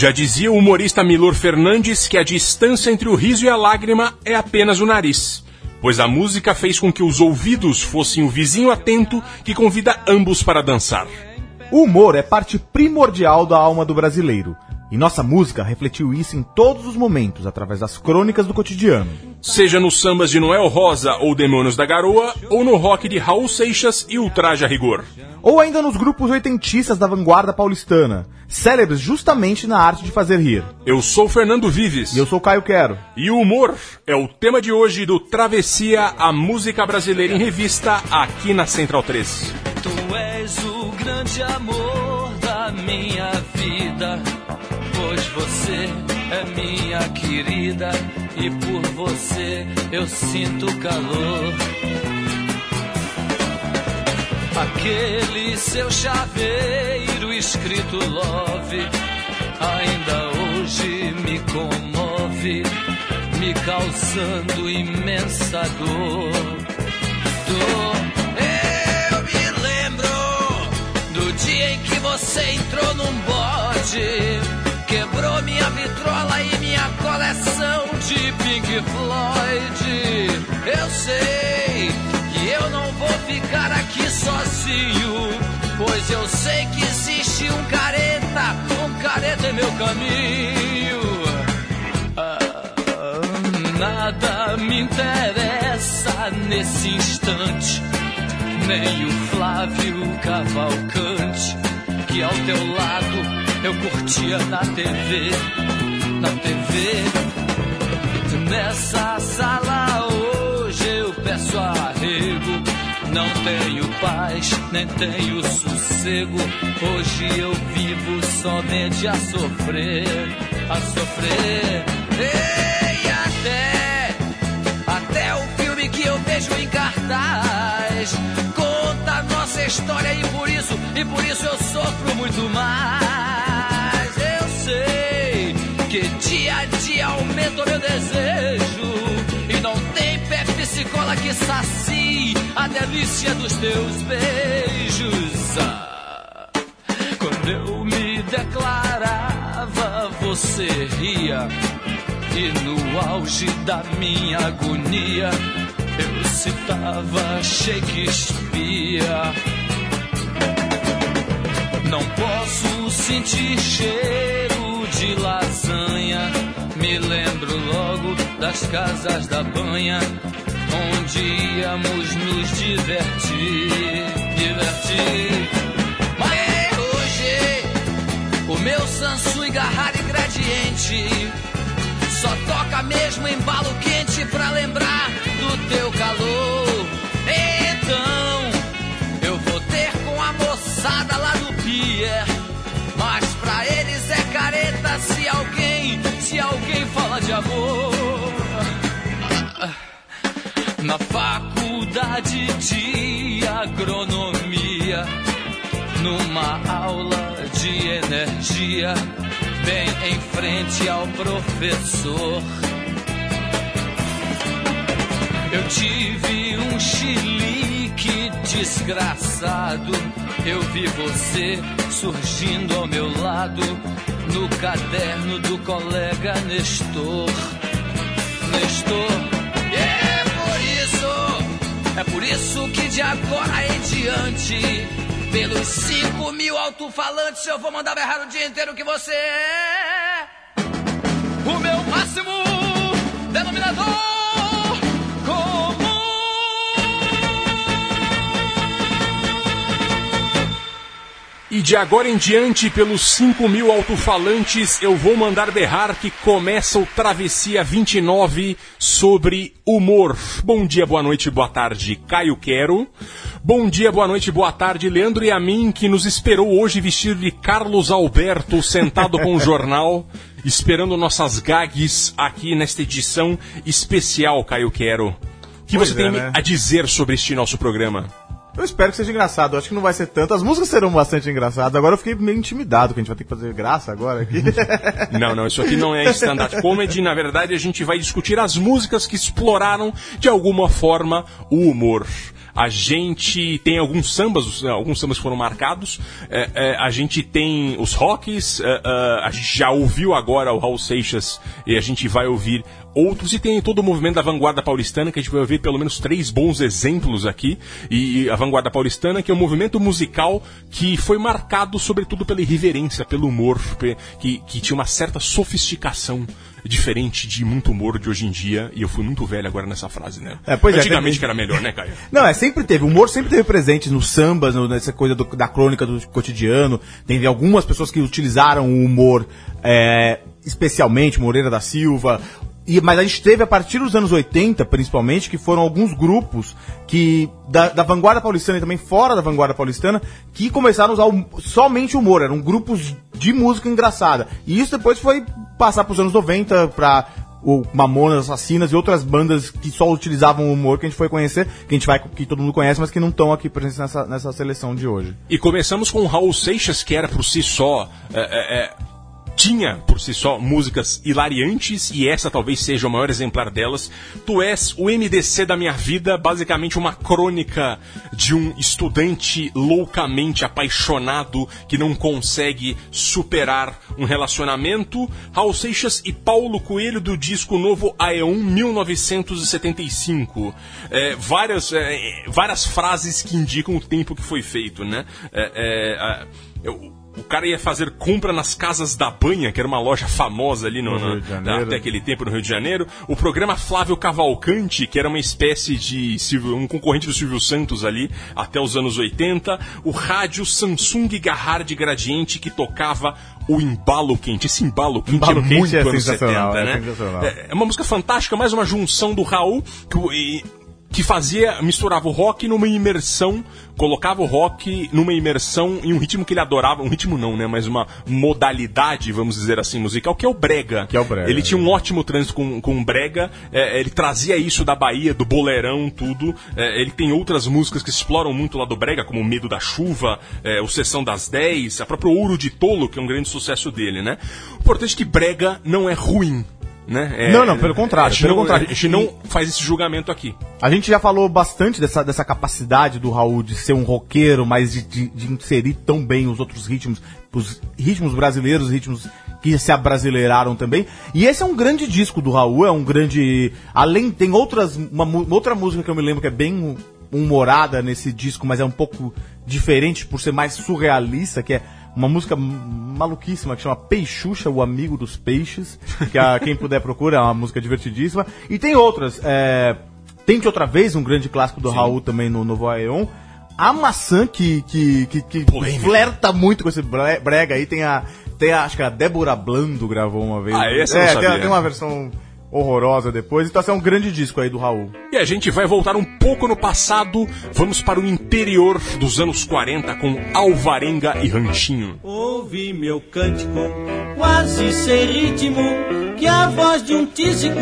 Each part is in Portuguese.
Já dizia o humorista Milor Fernandes que a distância entre o riso e a lágrima é apenas o nariz, pois a música fez com que os ouvidos fossem o vizinho atento que convida ambos para dançar. O humor é parte primordial da alma do brasileiro. E nossa música refletiu isso em todos os momentos, através das crônicas do cotidiano. Seja nos sambas de Noel Rosa ou Demônios da Garoa, ou no rock de Raul Seixas e Ultraje a Rigor. Ou ainda nos grupos oitentistas da vanguarda paulistana, célebres justamente na arte de fazer rir. Eu sou Fernando Vives. E eu sou Caio Quero. E o humor é o tema de hoje do Travessia, a música brasileira em revista, aqui na Central 3. Tu és o grande amor da minha vida, você é minha querida e por você eu sinto calor. Aquele seu chaveiro escrito love ainda hoje me comove, me causando imensa dor. Dor. Eu me lembro do dia em que você entrou num bode, Pink Floyd. Eu sei que eu não vou ficar aqui sozinho, pois eu sei que existe um careta, um careta em meu caminho. Ah, nada me interessa nesse instante, nem o Flávio Cavalcante, que ao teu lado eu curtia na TV, na TV. Nessa sala hoje eu peço arrego. Não tenho paz, nem tenho sossego. Hoje eu vivo somente a sofrer, a sofrer. Ei, até, até o filme que eu vejo em cartaz conta a nossa história e por isso, e por isso eu sofro muito mais. Aumenta o meu desejo e não tem Pepsi Cola que sacie a delícia dos teus beijos. Ah, quando eu me declarava, você ria. E no auge da minha agonia, eu citava Shakespeare. Não posso sentir cheiro de lasanha. Me lembro logo das casas da banha, onde íamos nos divertir, divertir. Mas hoje, o meu Samsung Garrara e Gradiente só toca mesmo embalo quente pra lembrar do teu calor. Amor. Na faculdade de agronomia, numa aula de energia, bem em frente ao professor. Eu tive um chilique desgraçado. Eu vi você surgindo ao meu lado no caderno do colega Nestor. Nestor. É por isso, é por isso que de agora em diante, pelos cinco mil alto-falantes, eu vou mandar berrar o dia inteiro que você é o meu máximo denominador. E de agora em diante, pelos 5 mil alto-falantes, eu vou mandar berrar que começa o Travessia 29 sobre humor. Bom dia, boa noite, boa tarde, Caio Quero. Bom dia, boa noite, boa tarde, Leandro e a mim, que nos esperou hoje vestido de Carlos Alberto, sentado com o jornal, esperando nossas gags aqui nesta edição especial, Caio Quero. O que Pois você é, tem né? a dizer sobre este nosso programa? Eu espero que seja engraçado. Acho que não vai ser tanto. As músicas serão bastante engraçadas. Agora eu fiquei meio intimidado que a gente vai ter que fazer graça agora aqui. Não, não, isso aqui não é stand-up comedy. Na verdade, a gente vai discutir as músicas que exploraram, de alguma forma, o humor. A gente tem alguns sambas, os- alguns sambas foram marcados. É, é, a gente tem os rocks. é, a gente já ouviu agora o Raul Seixas e a gente vai ouvir outros. E tem todo o movimento da vanguarda paulistana, que a gente vai ouvir pelo menos três bons exemplos aqui. E a vanguarda paulistana, que é um movimento musical que foi marcado sobretudo pela irreverência, pelo humor, que, que tinha uma certa sofisticação diferente de muito humor de hoje em dia. E eu fui muito velho agora nessa frase, né? É, pois é, Antigamente tem- que era melhor, né, Caio? Não, é, sempre teve. O humor sempre teve presente nos sambas, no- nessa coisa do- da crônica do cotidiano. Tem algumas pessoas que utilizaram o humor, é, especialmente Moreira da Silva. E, mas a gente teve a partir dos anos 80, principalmente, que foram alguns grupos que da, da vanguarda paulistana e também fora da vanguarda paulistana que começaram a usar o- somente humor. Eram grupos de música engraçada. E isso depois foi passar para os anos 90 para o Mamonas Assassinas e outras bandas que só utilizavam o humor que a gente foi conhecer, que a gente vai que todo mundo conhece, mas que não estão aqui presentes nessa, nessa seleção de hoje. E começamos com o Raul Seixas, que era por si só. é, é, é, tinha por si só músicas hilariantes, e essa talvez seja o maior exemplar delas. Tu és o MDC da minha vida, basicamente uma crônica de um estudante loucamente apaixonado que não consegue superar um relacionamento. Raul Seixas e Paulo Coelho do disco novo AE1 1975. É, várias, é, várias frases que indicam o tempo que foi feito, né? É, é, eu- o cara ia fazer compra nas casas da Banha, que era uma loja famosa ali no, No na- Rio de Janeiro. até aquele tempo no Rio de Janeiro. O programa Flávio Cavalcante, que era uma espécie de um concorrente do Silvio Santos ali, até os anos 80. O rádio Samsung Garrard Gradiente, que tocava o embalo quente. Esse embalo quente Embalo é Quente muito é anos sensacional, 70, é né? É, é uma música fantástica, mais uma junção do Raul que, o- e- que fazia, misturava o rock numa imersão, colocava o rock numa imersão em um ritmo que ele adorava, um ritmo não, né, mas uma modalidade, vamos dizer assim, musical, que é o brega. Que é o brega, Ele tinha um ótimo trânsito com, com o brega, é, ele trazia isso da Bahia, do boleirão, tudo. É, ele tem outras músicas que exploram muito lá do brega, como o Medo da Chuva, é, o Sessão das 10, a própria Ouro de Tolo, que é um grande sucesso dele, né? O importante é que brega não é ruim. Né? É, Não, não, pelo contrário, A gente, pelo não, contrário. a gente não faz esse julgamento aqui. A gente já falou bastante dessa, dessa capacidade do Raul de ser um roqueiro, mas de, de, de inserir tão bem os outros ritmos, os ritmos brasileiros, os ritmos que se abrasileiraram também. E esse é um grande disco do Raul, é um grande. Além, tem outras. Uma, outra música que eu me lembro que é bem humorada nesse disco, mas é um pouco diferente por ser mais surrealista, que é uma música maluquíssima que chama Peixuxa, o amigo dos peixes, que a, quem puder procura, é uma música divertidíssima. E tem outras, é, Tente Outra Vez, um grande clássico do Raul também no Novo Aeon. A maçã que, que, que, que Polêmica. flerta muito com esse bre- brega aí, tem a, tem a, acho que a Débora Blando gravou uma vez. Ah, essa eu não é, tem, sabia. tem uma versão horrorosa depois, então assim, é um grande disco aí do Raul. E a gente vai voltar um pouco no passado, vamos para o interior dos anos 40 com Alvarenga e Ranchinho. Ouvi meu cântico, quase sem ritmo, que a voz de um tísico,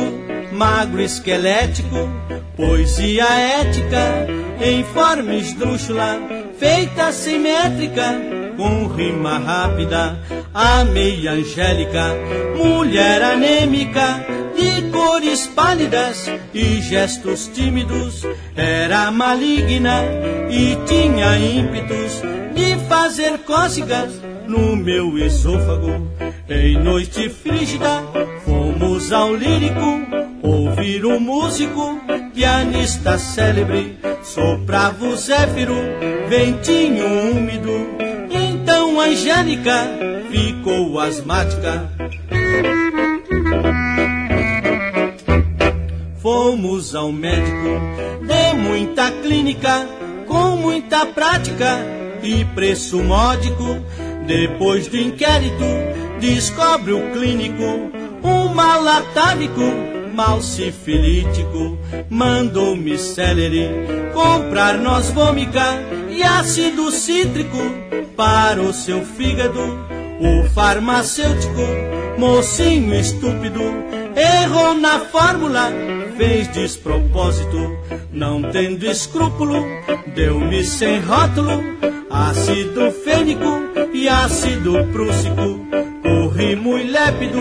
magro esquelético, poesia ética, em forma esdrúxula, feita simétrica, com rima rápida, a meia angélica, mulher anêmica, de cores pálidas e gestos tímidos, era maligna e tinha ímpetos de fazer cócegas no meu esôfago. Em noite frígida, fomos ao lírico ouvir um músico, pianista célebre, soprava o zéfiro, ventinho úmido. Então Angélica ficou asmática. Fomos ao médico de muita clínica, com muita prática, e preço módico. Depois do inquérito, descobre o clínico um malatávico mal sifilítico. Mandou-me celery comprar noz vômica e ácido cítrico para o seu fígado. O farmacêutico, mocinho estúpido, errou na fórmula, fez despropósito, não tendo escrúpulo, deu-me sem rótulo, ácido fênico e ácido prússico. Corri muito lépido,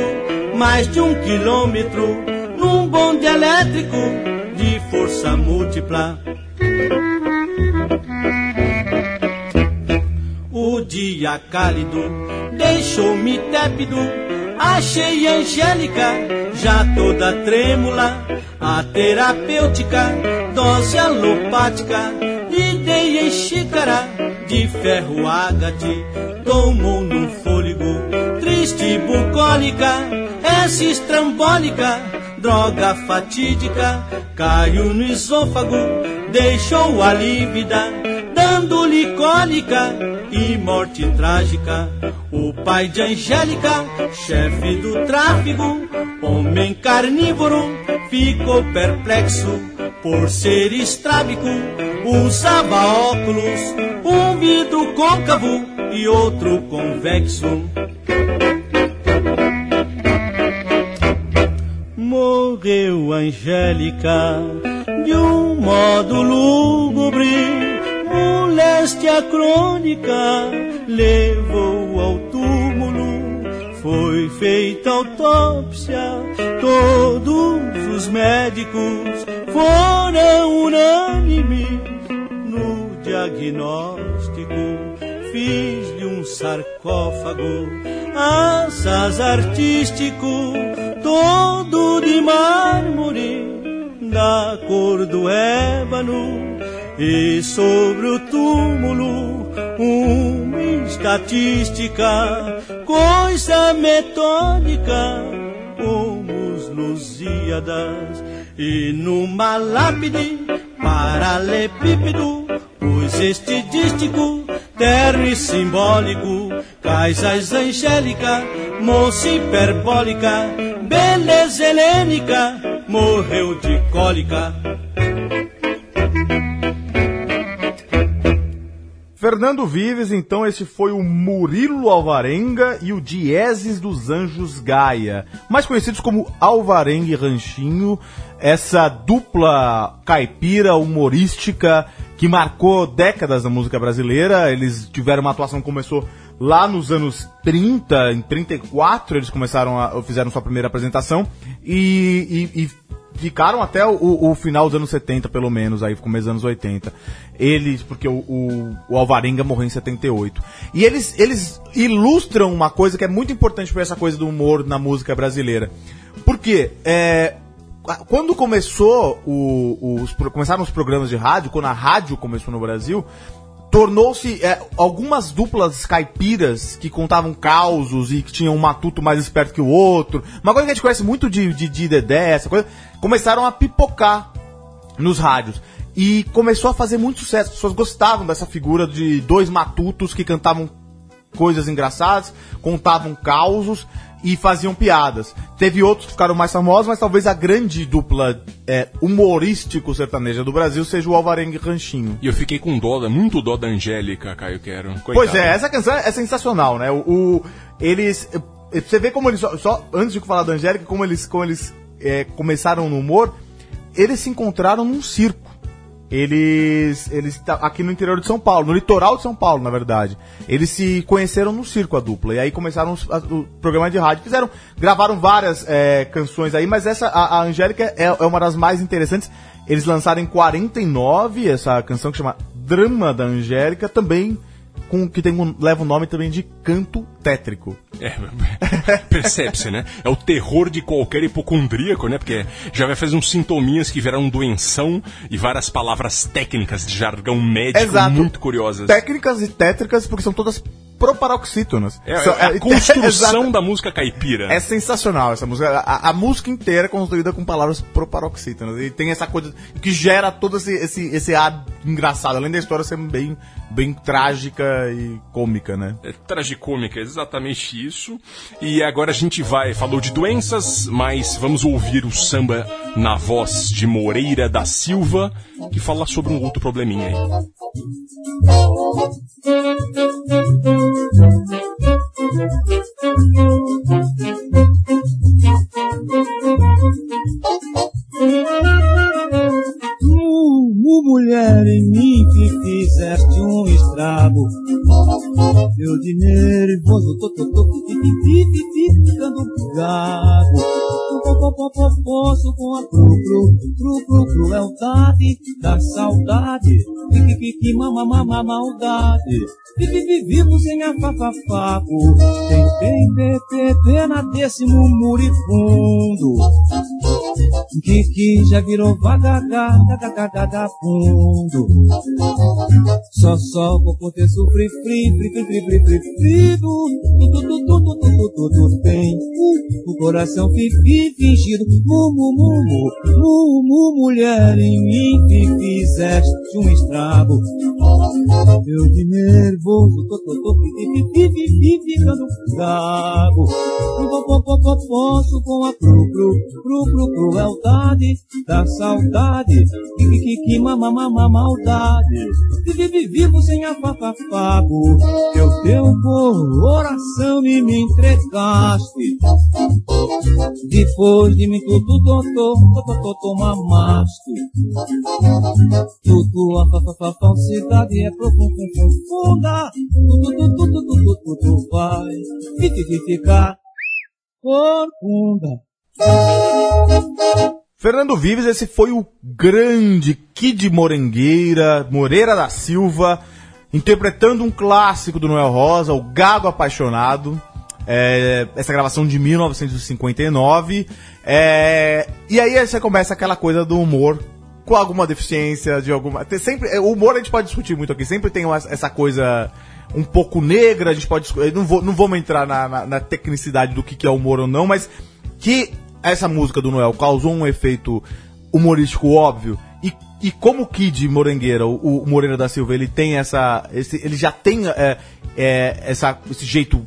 mais de um quilômetro, num bonde elétrico de força múltipla. O dia cálido deixou-me tépido. Achei Angélica já toda trêmula. A terapêutica, dose alopática, lhe dei em xícara de ferro ágate. Tomou no fôlego, triste bucólica, essa estrambólica, droga fatídica. Caiu no esôfago, deixou a lívida, dando-lhe cólica e morte trágica. O pai de Angélica, chefe do tráfego, homem carnívoro, ficou perplexo por ser estrábico. Usava óculos, um vidro côncavo e outro convexo. Morreu Angélica de um modo lúgubre moléstia crônica levou ao túmulo. Foi feita autópsia, todos os médicos foram unânimes no diagnóstico. Fiz de um sarcófago asas artístico, todo de mármore, da cor do ébano e sobre o túmulo uma estatística, coisa metódica, os Lusíadas, e numa lápide paralelepípedo, pus este dístico, terno e simbólico, Caisas angélica, moça hiperbólica, beleza helênica, morreu de cólica. Fernando Vives, então, esse foi o Murilo Alvarenga e o Dieses dos Anjos Gaia, mais conhecidos como Alvarenga e Ranchinho, essa dupla caipira humorística que marcou décadas da música brasileira. Eles tiveram uma atuação que começou lá nos anos 30, em 34 eles começaram a fizeram sua primeira apresentação e, e, e ficaram até o, o, final dos anos 70, pelo menos, aí começo dos anos 80. Eles, porque o, o, o, Alvarenga morreu em 78. E eles, eles ilustram uma coisa que é muito importante para essa coisa do humor na música brasileira. Porque é, quando começou o, os, começaram os programas de rádio, quando a rádio começou no Brasil, tornou-se é, algumas duplas caipiras que contavam causos e que tinham um matuto mais esperto que o outro. Uma coisa que a gente conhece muito de, de, de Dedé, essa coisa, começaram a pipocar nos rádios. E começou a fazer muito sucesso. As pessoas gostavam dessa figura de dois matutos que cantavam coisas engraçadas, contavam causos e faziam piadas. Teve outros que ficaram mais famosos, mas talvez a grande dupla é, humorístico sertaneja do Brasil seja o Alvarengue Ranchinho. E eu fiquei com dó, muito dó da Angélica, Caio Quero. Coitada. Pois é, essa canção é sensacional, né? O, o eles. Você vê como eles. Só, só, antes de falar da Angélica, como eles, como eles é, começaram no humor, eles se encontraram num circo. Eles, eles aqui no interior de São Paulo, no litoral de São Paulo, na verdade. Eles se conheceram no circo a dupla e aí começaram o programa de rádio. Fizeram, gravaram várias é, canções aí, mas essa a, a Angélica é, é uma das mais interessantes. Eles lançaram em 49 essa canção que chama Drama da Angélica, também com que tem um, leva o nome também de canto tétrico. É, percebe-se, né? É o terror de qualquer hipocondríaco, né? Porque já vai fazer uns sintominhas que viraram doenção e várias palavras técnicas de jargão médico Exato. muito curiosas. Técnicas e tétricas, porque são todas proparoxítonas. É, é a construção da música caipira. É sensacional essa música. A, a, música inteira é construída com palavras proparoxítonas. E tem essa coisa que gera todo esse, esse, esse ar engraçado, além da história ser bem, bem trágica e cômica, né? É tragicômica, exatamente isso. E agora a gente vai, falou de doenças, mas vamos ouvir o samba na voz de Moreira da Silva, que fala sobre um outro probleminha aí. Tu, mulher, em mim que fizeste um estrago. Eu de nervoso, tô, tô, tô, gago. Po, po, po, po, Posso com Poço com a cru, cru, cru, crueldade da saudade. Que, que, que, que mama, mama, maldade. Vive, vivo sem afafafaco. Tem, tem, tem, tem, pena desse murifundo. Que, que já virou vagaga, gagagada fundo. Só, só vou ter sofrer fri, fri, fri, fri, fri, fri, tudo, tudo, tudo, tudo, tudo, tudo tem. O coração que vive fingido. Mumu, mumu, mumu, mulher em mim que fizeste um estrago. Eu de nervoso, tô, tô, tô, fi, fi, fi, fi, fi, ficando gago. Po, po, po, po, Posso com a cru, cru, cru, cru, crueldade da saudade. Que, que, que, que, mama, mama, maldade. Vive, vivo sem afafafago. Eu teu coração me, me entregaste. Depois de mim tudo, totô, totô, totô, mamaste. Tudo, a fa, fa, fa, falsidade é profunda. Tudo, tudo, tudo, tudo, tudo vai. Ficar corcunda. Fernando Vives, esse foi o grande Kid Morengueira, Moreira da Silva, interpretando um clássico do Noel Rosa, o Gago Apaixonado. É, essa gravação de 1959. É, e aí você começa aquela coisa do humor com alguma deficiência, de alguma. Tem sempre, é, o humor a gente pode discutir muito aqui, sempre tem uma- essa coisa um pouco negra, a gente pode discutir. Não, vou, não vamos entrar na, na- na tecnicidade do que, que é humor ou não, mas que essa música do Noel causou um efeito humorístico óbvio. E, e como o Kid Morangueira, o, o Moreira da Silva, ele tem essa. Esse, ele já tem é, é, essa, esse jeito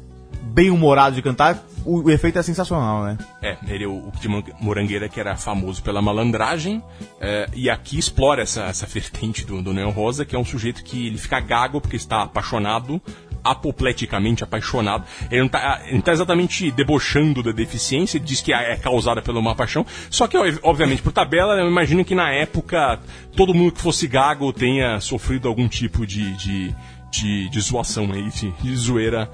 bem humorado de cantar, o, o efeito é sensacional, né? É, ele é o, o Kid Morangueira, que era famoso pela malandragem, é, e aqui explora essa, essa vertente do, do Neo Rosa, que é um sujeito que ele fica gago porque está apaixonado, apopleticamente apaixonado. Ele não está tá exatamente debochando da deficiência, ele diz que é causada pela uma paixão, só que, obviamente, por tabela, eu imagino que na época todo mundo que fosse gago tenha sofrido algum tipo de, de, de, de zoação aí, de, de zoeira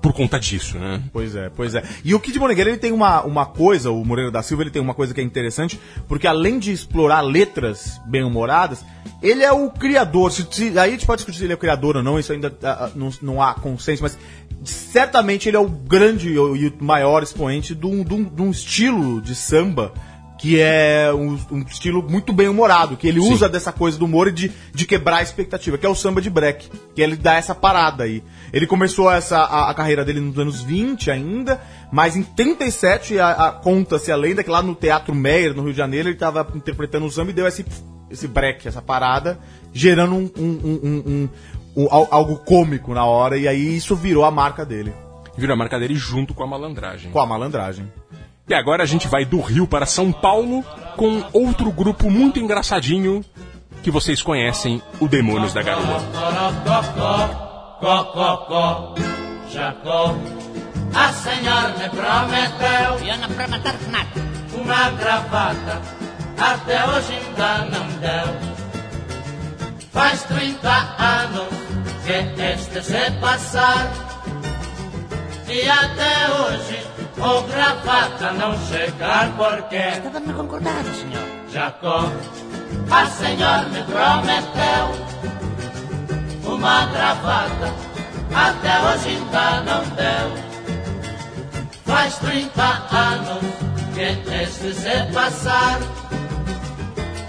por conta disso, né? Pois é, pois é. E o Kid Moreira, ele tem uma, uma coisa, o Moreira da Silva, ele tem uma coisa que é interessante, porque além de explorar letras bem-humoradas, ele é o criador. Se, se- aí a gente pode discutir se ele é o criador ou não, isso ainda ah, ah, não, não há consenso, mas certamente ele é o grande e o maior expoente de um- de um estilo de samba que é um, um estilo muito bem humorado, que ele usa dessa coisa do humor e de, de quebrar a expectativa, que é o samba de break, que ele dá essa parada aí. Ele começou essa, a, a carreira dele nos anos 20 ainda, mas em 37 a, a- conta-se a lenda que lá no Teatro Meyer, no Rio de Janeiro, ele estava interpretando o samba e deu esse, esse break, essa parada, gerando um, um- um- al- algo cômico na hora, e aí isso virou a marca dele, Virou a marca dele junto com a malandragem. com a malandragem. E agora a gente vai do Rio para São Paulo com outro grupo muito engraçadinho que vocês conhecem, o Demônios da Garoa. Cococó, Jacó, a senhora me prometeu Eu não prometo nada. uma gravata, até hoje ainda não deu. Faz 30 anos que este se passar, e até hoje o gravata não chegar, porque na concordância, senhor. Jacó, a senhora me prometeu uma gravata, até hoje ainda não deu. Faz 30 anos que este se passar,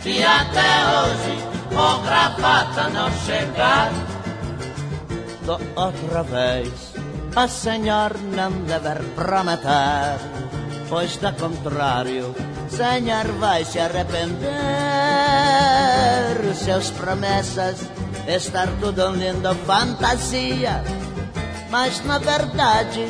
e até hoje o gravata não chegar. Da outra vez, a senhor não deve prometer pois da contrário, Senhor vai se arrepender. Seus promessas, estar tudo em linda fantasia, mas na verdade,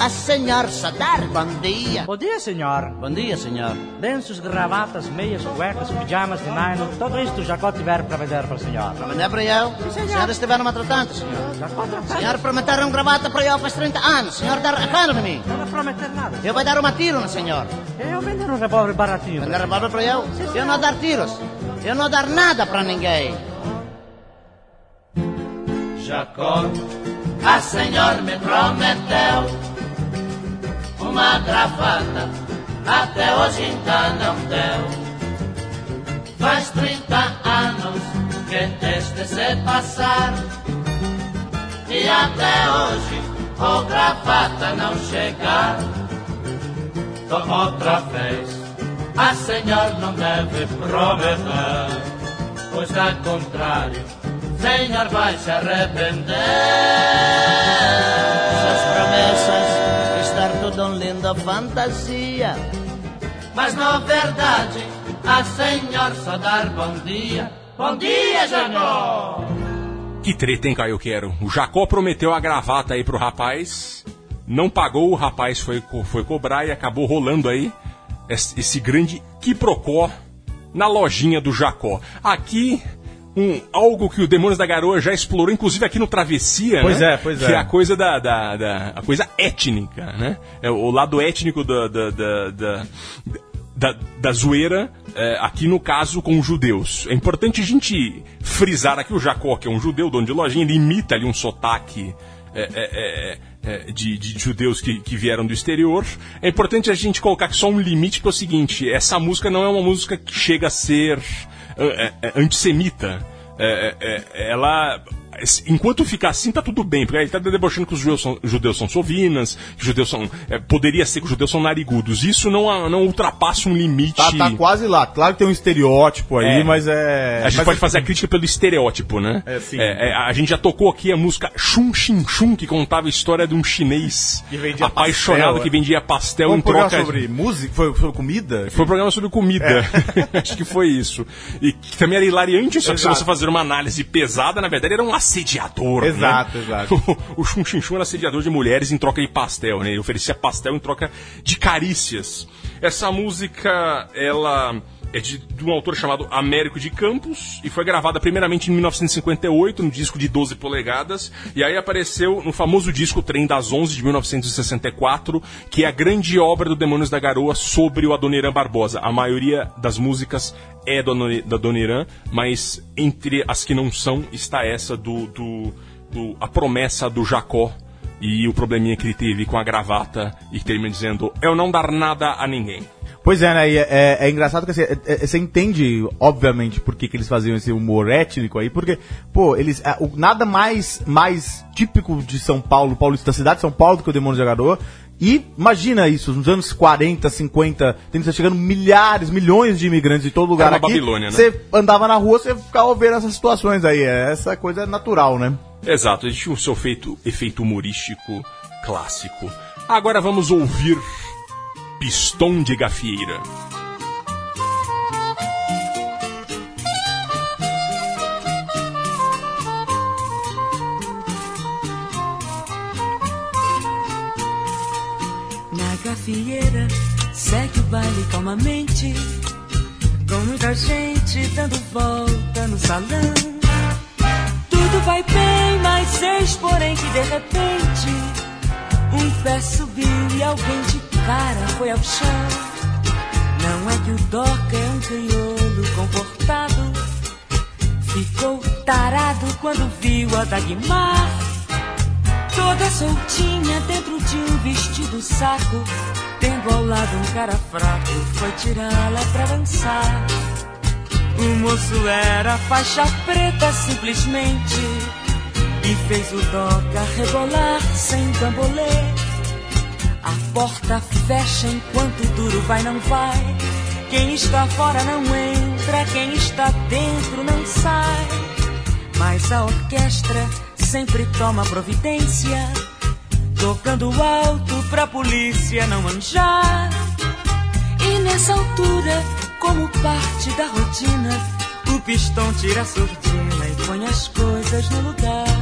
a senhor só dar bom dia. Bom dia, senhor. Bom dia, senhor. Lenços, gravatas, meias, cuecas, pijamas de nylon, tudo isto o Jacó tiver para vender para o senhor. Para vender para eu? O senhor estiver a tratante, senhor. Jacó O senhor prometeram gravata para eu faz 30 anos. Senhor dar a cara de mim. Não vai prometer nada. Eu vou dar uma tiro no senhor. Eu vender um revólver baratinho. Vender revólver para eu? Eu não dar tiros. Eu não dar nada para ninguém. Jacó, a senhor me prometeu uma gravata, até hoje ainda não deu. Faz 30 anos que desde se passar, e até hoje o gravata não chegar. Então outra vez, a senhor não deve prometer, pois ao contrário, senhor vai se arrepender. Suas promessas linda fantasia, mas na verdade, a senhor só dar bom dia. Bom dia, Jacó! Que treta, hein, Caio Quero? O Jacó prometeu a gravata aí pro rapaz, não pagou, o rapaz foi, foi cobrar e acabou rolando aí esse grande quiprocó na lojinha do Jacó. Aqui, um, algo que o Demônios da Garoa já explorou, inclusive aqui no Travessia, Pois né? é, pois que é. a coisa da, da, da- a coisa étnica, né? É o lado étnico da, da, da, da- da, da zoeira, é, aqui no caso com os judeus. É importante a gente frisar aqui o Jacó, que é um judeu, dono de lojinha, ele imita ali um sotaque é, é, é, é, de, de judeus que, que vieram do exterior. É importante a gente colocar aqui só um limite, que é o seguinte, essa música não é uma música que chega a ser é, é, antissemita. É, é, é, ela enquanto ficar assim, tá tudo bem, porque ele tá debochando que os judeus são, judeus são sovinas, que judeus são. é, poderia ser que os judeus são narigudos. Isso não, não ultrapassa um limite. Tá, tá quase lá. Claro que tem um estereótipo aí, É. mas é. A gente mas pode é- fazer a crítica pelo estereótipo, né? É, sim. é, a gente já tocou aqui a música Chun Chin Chun, que contava a história de um chinês Que vendia apaixonado pastel, que é. vendia pastel Foi em um programa troca. sobre música? Foi, foi comida? Foi um programa sobre comida. Acho que foi isso. E que também era hilariante, só que se Exato. você fazer uma análise pesada, na verdade era um assediador. Exato, né? exato. O, o Chun Chin Chun era assediador de mulheres em troca de pastel, né? Ele oferecia pastel em troca de carícias. Essa música, ela é de, de um autor chamado Américo de Campos e foi gravada primeiramente em 1958, no disco de 12 polegadas, e aí apareceu no famoso disco Trem das Onze de 1964, que é a grande obra do Demônios da Garoa sobre o Adoniran Barbosa. A maioria das músicas é do da Adoniran, mas entre as que não são está essa do, do, do a promessa do Jacó e o probleminha que ele teve com a gravata e termina dizendo eu não dar nada a ninguém. Pois é, né? É, é- é engraçado que assim, é- é- você entende, obviamente, por que, que eles faziam esse humor étnico aí, porque, pô, eles. o- nada mais, mais típico de São Paulo, paulista, da cidade de São Paulo, do que o Demônio de Garoa. E imagina isso, nos anos 40, 50, tem tá chegando milhares, milhões de imigrantes de todo lugar Era aqui. Babilônia, né? Você andava na rua, você ficava vendo essas situações aí. Essa coisa é natural, né? Exato, ele tinha o seu feito, efeito humorístico clássico. Agora vamos ouvir Pistão de Gafieira. Na gafieira segue o baile calmamente, com muita gente dando volta no salão. Tudo vai bem, mas eis porém que de repente um pé subiu e alguém de cara foi ao chão. Não é que o Doca é um crioulo comportado, ficou tarado quando viu a Dagmar. Toda soltinha dentro de um vestido saco. Tendo ao lado um cara fraco Foi tirá-la pra dançar. O moço era faixa preta simplesmente. E fez o doca rebolar sem bambolê A porta fecha enquanto duro vai não vai Quem está fora não entra Quem está dentro não sai mas a orquestra sempre toma providência, tocando alto pra polícia não manjar. E nessa altura, como parte da rotina, o pistão tira a surdina e põe as coisas no lugar.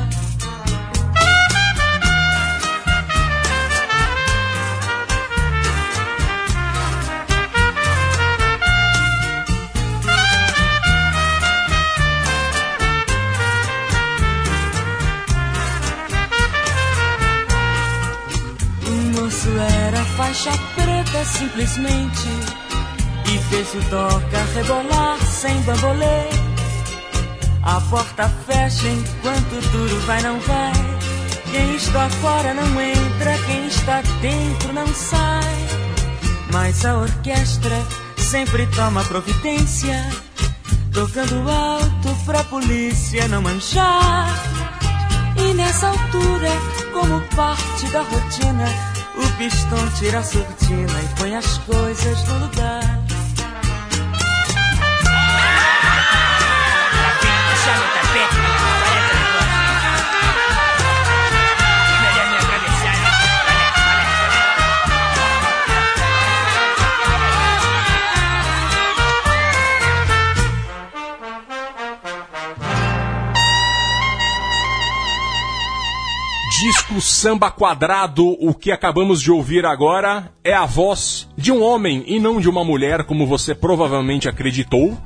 Era faixa preta simplesmente e fez o toca rebolar sem bambolê. A porta fecha enquanto duro vai não vai. Quem está fora não entra, quem está dentro não sai. Mas a orquestra sempre toma providência, tocando alto pra polícia não manchar. E nessa altura, como parte da rotina, o pistão tira a surdina e põe as coisas no lugar. Disco Samba Quadrado, o que acabamos de ouvir agora é a voz de um homem e não de uma mulher, como você provavelmente acreditou.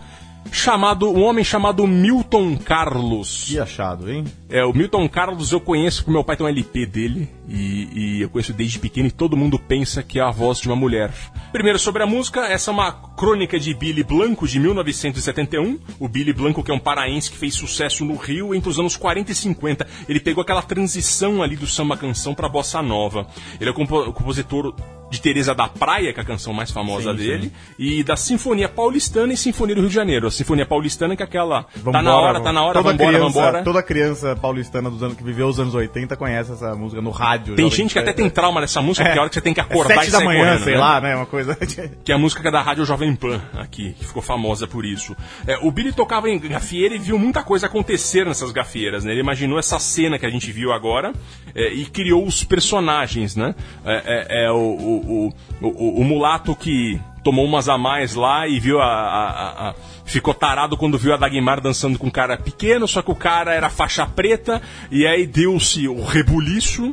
Chamado, um homem chamado Milton Carlos. Que achado, hein? É, o Milton Carlos eu conheço porque meu pai tem um LP dele e, e eu conheço desde pequeno e todo mundo pensa que é a voz de uma mulher. Primeiro sobre a música, essa é uma crônica de Billy Blanco de 1971. O Billy Blanco que é um paraense que fez sucesso no Rio entre os anos 40 e 50. Ele pegou aquela transição ali do samba canção para bossa nova. Ele é o compositor de Teresa da Praia, que é a canção mais famosa Sim, dele, e da Sinfonia Paulistana e Sinfonia do Rio de Janeiro. A Sinfonia Paulistana que é aquela tá Vambora, na hora, tá na hora, toda vambora, criança, vambora. Toda criança paulistana dos anos que viveu os anos 80 conhece essa música no rádio. Tem gente que até tem trauma dessa música, porque é a hora que você tem que É acordar sete e da manhã, correndo, sei né? lá, né? Uma coisa. que é a música da Rádio Jovem Pan aqui, que ficou famosa por isso. É, o Billy tocava em gafieira e viu muita coisa acontecer nessas gafieiras, né? Ele imaginou essa cena que a gente viu agora é, e criou os personagens, né? É, é- é o, o, o, o- o mulato que tomou umas a mais lá e viu a, a- a- a- ficou tarado quando viu a Dagmar dançando com um cara pequeno, só que o cara era faixa preta e aí deu-se o rebuliço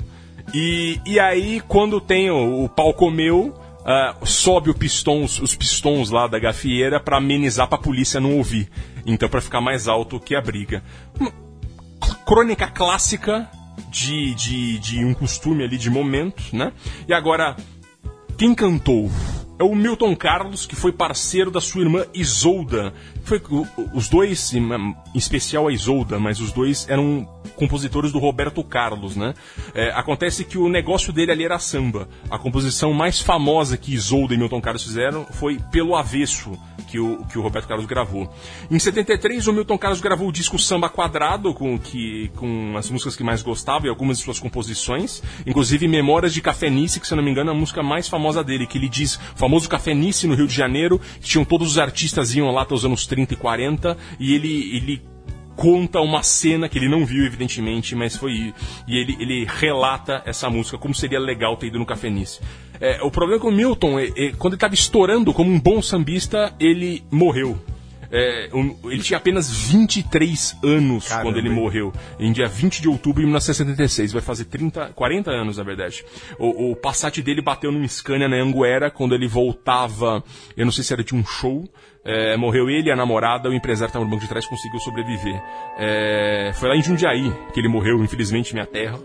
e, e aí quando tem o, o pau comeu ah, sobe o pistons, os pistões lá da gafieira pra amenizar pra polícia não ouvir. Então pra ficar mais alto que a briga. Crônica clássica de, de, de um costume ali de momento, né? E agora, quem cantou? É o Milton Carlos, que foi parceiro da sua irmã Isolda. Foi, os dois, em especial a Isolda, mas os dois eram compositores do Roberto Carlos, né? É, acontece que o negócio dele ali era samba. A composição mais famosa que Isolda e Milton Carlos fizeram foi Pelo Avesso, que o, que o Roberto Carlos gravou. Em 73, o Milton Carlos gravou o disco Samba Quadrado, com, que, com as músicas que mais gostava e algumas de suas composições, inclusive Memórias de Cafenice, que se não me engano é a música mais famosa dele, que ele diz, famoso Cafenice no Rio de Janeiro, que tinham todos os artistas iam lá até os anos 30 e 40, e ele, ele conta uma cena que ele não viu, evidentemente, mas foi. E ele, ele relata essa música, como seria legal ter ido no Cafenice. É, o problema com o Milton, é, é, quando ele estava estourando como um bom sambista, ele morreu. É, um- ele tinha apenas 23 anos Caramba, quando ele morreu, em dia 20 de outubro de 1976. Vai fazer 30, 40 anos, na verdade. O, o Passat dele bateu num Scania na Anguera quando ele voltava, eu não sei se era de um show. É, morreu ele, a namorada, o empresário que estava no banco de trás conseguiu sobreviver. É, foi lá em Jundiaí que ele morreu, infelizmente, minha terra.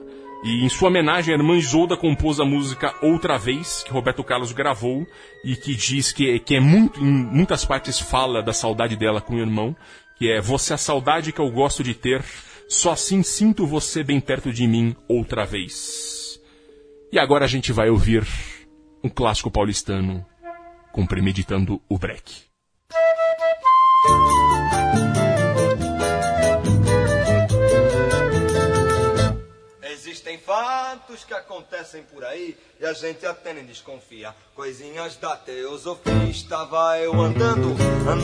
E em sua homenagem, a irmã Isolda compôs a música Outra Vez, que Roberto Carlos gravou, e que diz que, que é muito, em muitas partes fala da saudade dela com o irmão, que é Você é a saudade que eu gosto de ter, só assim sinto você bem perto de mim outra vez. E agora a gente vai ouvir um clássico paulistano com Premeditando o Breck. Que acontecem por aí e a gente até nem desconfia. Coisinhas da teosofia. Estava eu andando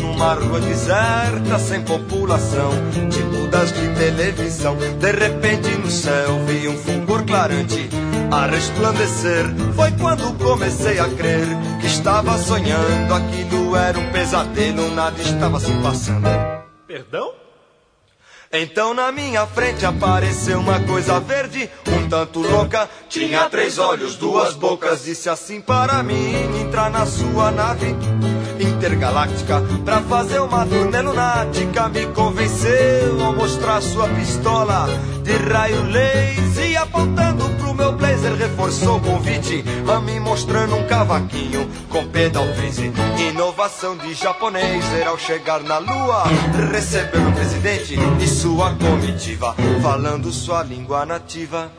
numa rua deserta, sem população, tipo das de televisão. De repente no céu vi um fulgor clarante. a resplandecer. Foi quando comecei a crer que estava sonhando. Aquilo era um pesadelo, nada estava se passando. Perdão? Então na minha frente apareceu uma coisa verde, um tanto louca. Tinha três olhos, duas bocas. Disse assim para mim: entrar na sua nave intergaláctica pra fazer uma turnê lunática. Me convenceu ao mostrar sua pistola de raio laser e apontando pro meu blazer reforçou o convite a me mostrando um cavaquinho com pedal freeze. Inovação de japonês era ao chegar na lua receber o presidente e sua comitiva falando sua língua nativa.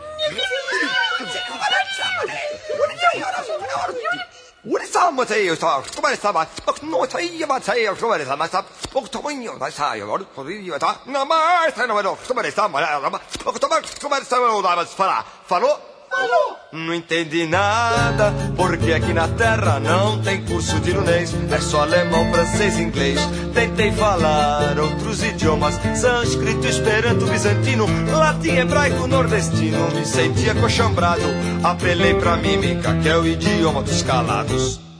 ولسامتيوتار كبر سبع بك نوتي باتيو كبر سبع سب بك تمنيو نسايو ورد فريدي وتا نمار سنو ودو كبر سبع لا رب بك تمر كبر سبع ودعم السفرع فرو Não entendi nada, porque aqui na terra não tem curso de lunês, é só alemão, francês e inglês. Tentei falar outros idiomas, sânscrito, esperanto, bizantino, latim, hebraico, nordestino. Me sentia coxambrado, apelei pra mímica, que é o idioma dos calados.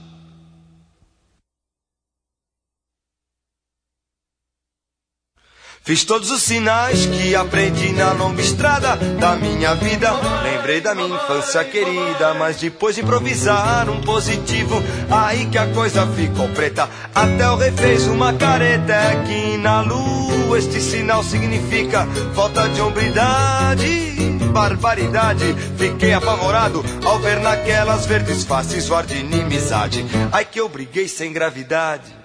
Fiz todos os sinais que aprendi na longa estrada da minha vida. Lembrei da minha infância querida, mas depois de improvisar um positivo, aí que a coisa ficou preta. Até o rei fez uma careta é que na lua este sinal significa falta de hombridade. Barbaridade, fiquei apavorado ao ver naquelas verdes faces o ar de inimizade. Ai que eu briguei sem gravidade.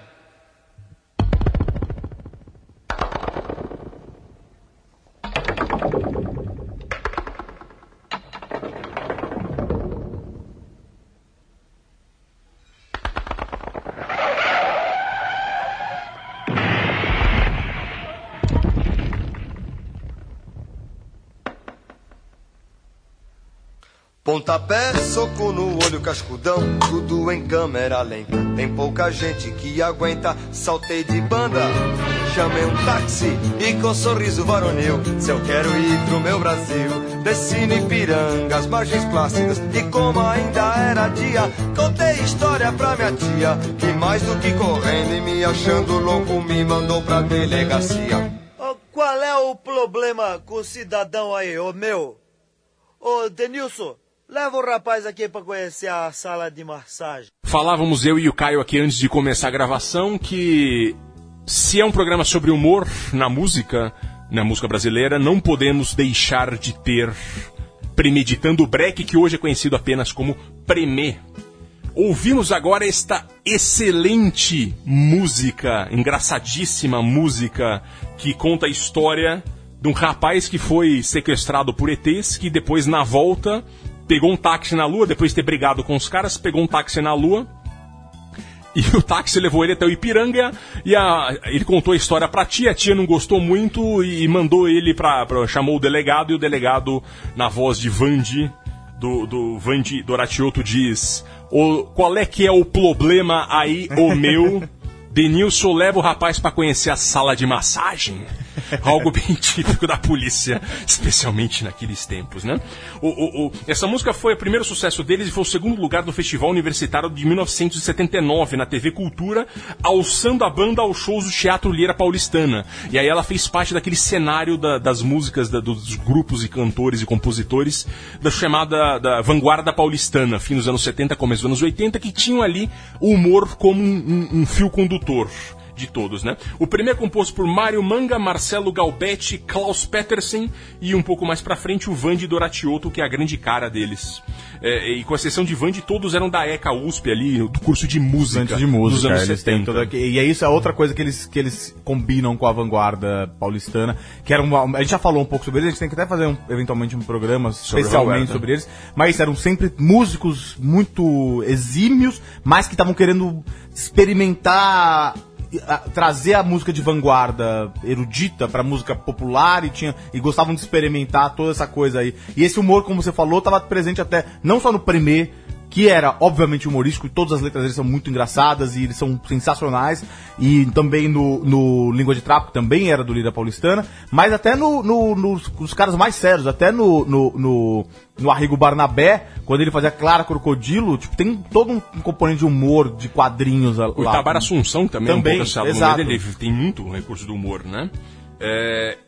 Cascudão, tudo em câmera lenta. Tem pouca gente que aguenta, saltei de banda. Chamei um táxi e com sorriso varonil. Se eu quero ir pro meu Brasil, desci no Ipiranga, as margens plácidas. E como ainda era dia, contei história pra minha tia. Que mais do que correndo e me achando louco, me mandou pra delegacia. Ô, Qual é o problema com o cidadão aí, ô meu? Ô, Denilson, leva o rapaz aqui pra conhecer a sala de massagem. Falávamos eu e o Caio aqui antes de começar a gravação que se é um programa sobre humor na música, na música brasileira, não podemos deixar de ter Premeditando o Break, que hoje é conhecido apenas como Premê. Ouvimos agora esta excelente música, engraçadíssima música, que conta a história de um rapaz que foi sequestrado por ETs, que depois, na volta, pegou um táxi na lua, depois de ter brigado com os caras, pegou um táxi na lua. E o táxi levou ele até o Ipiranga e a, ele contou a história pra tia, a tia não gostou muito e mandou ele pra, pra chamou o delegado e o delegado, na voz de Vandi, do, do Vandi Doratioto, diz: o, Qual é que é o problema aí, o meu? Denilson leva o rapaz para conhecer a sala de massagem. Algo bem típico da polícia, especialmente naqueles tempos, né? O, o, o, essa música foi o primeiro sucesso deles e foi o segundo lugar no Festival Universitário de 1979 na TV Cultura, alçando a banda aos shows do Teatro Lira Paulistana. E aí ela fez parte daquele cenário da, das músicas da, dos grupos e cantores e compositores da chamada da vanguarda paulistana, fim dos anos 70, começo dos anos 80, que tinham ali o humor como um, um, um fio condutor de todos, né? O primeiro é composto por Mário Manga, Marcelo Galbetti, Klaus Petersen e um pouco mais pra frente o Vande Doratioto, que é a grande cara deles. É, e com exceção de Vande, todos eram da ECA USP ali, do curso de música. Antes de música, dos anos eles têm 70. toda- E é isso, é outra coisa que eles, que eles combinam com a vanguarda paulistana, que era uma, a gente já falou um pouco sobre eles, a gente tem que até fazer um- eventualmente um programa Sobre especialmente sobre eles, mas eram sempre músicos muito exímios, mas que estavam querendo experimentar trazer a música de vanguarda erudita pra música popular e tinha e gostavam de experimentar toda essa coisa aí. E esse humor, como você falou, estava presente até não só no Premier, que era obviamente humorístico e todas as letras dele são muito engraçadas e eles são sensacionais. E também no, no Língua de Trapo também era do Lira Paulistana, mas até no, no- nos, nos caras mais sérios, até no, no, no, no Arrigo Barnabé, quando ele fazia Clara Crocodilo, tipo, tem todo um componente de humor, de quadrinhos lá. O Itabar Assunção também, Também, é um pouco exato. dele, ele tem muito recurso do humor, né? É,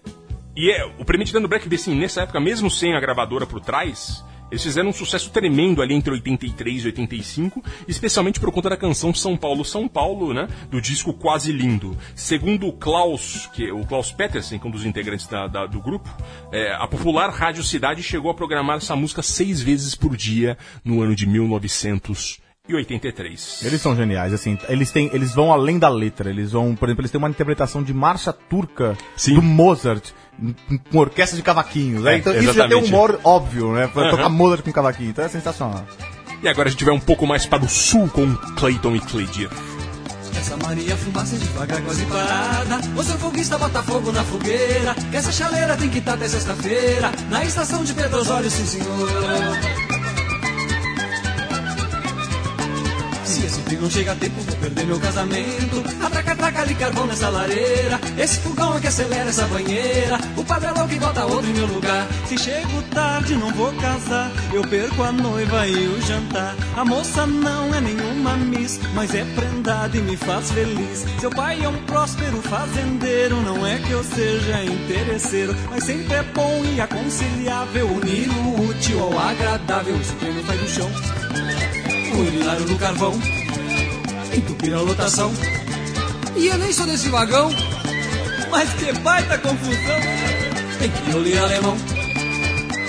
e é, o Premeditando Black Bear, assim, nessa época, mesmo sem a gravadora por trás, eles fizeram um sucesso tremendo ali entre 83 e 85, especialmente por conta da canção São Paulo, São Paulo, né? Do disco Quase Lindo. Segundo o Klaus, que é o Klaus Petersen, que é um dos integrantes da- da- do grupo, é, a popular Rádio Cidade chegou a programar essa música seis vezes por dia no ano de 1983. Eles são geniais, assim, eles têm, eles vão além da letra, eles vão, por exemplo, eles têm uma interpretação de marcha turca do Mozart com orquestra de cavaquinhos, né? É, então isso já tem um humor óbvio, né? Pra Aham. tocar Mozart com cavaquinho, então é sensacional. E agora a gente vai um pouco mais para o sul com Clayton e Cleidir. Essa Maria fumaça devagar, quase parada. O seu foguista bota fogo na fogueira. Que essa chaleira tem que estar até sexta-feira. Na estação de Pedro Osório, sim senhor. Se esse frio não chega a tempo, vou perder meu casamento. Atraca, atraca ali carvão nessa lareira. Esse fogão é que acelera essa banheira. O padre é louco que bota outro em meu lugar. Se chego tarde, não vou casar. Eu perco a noiva e o jantar. A moça não é nenhuma miss, mas é prendada e me faz feliz. Seu pai é um próspero fazendeiro, não é que eu seja interesseiro, mas sempre é bom e aconselhável unir o útil ao agradável. Isso que não do chão. Urinário no carvão. Entupir a lotação. E eu nem sou desse vagão. Mas que baita confusão! Tem que ler alemão.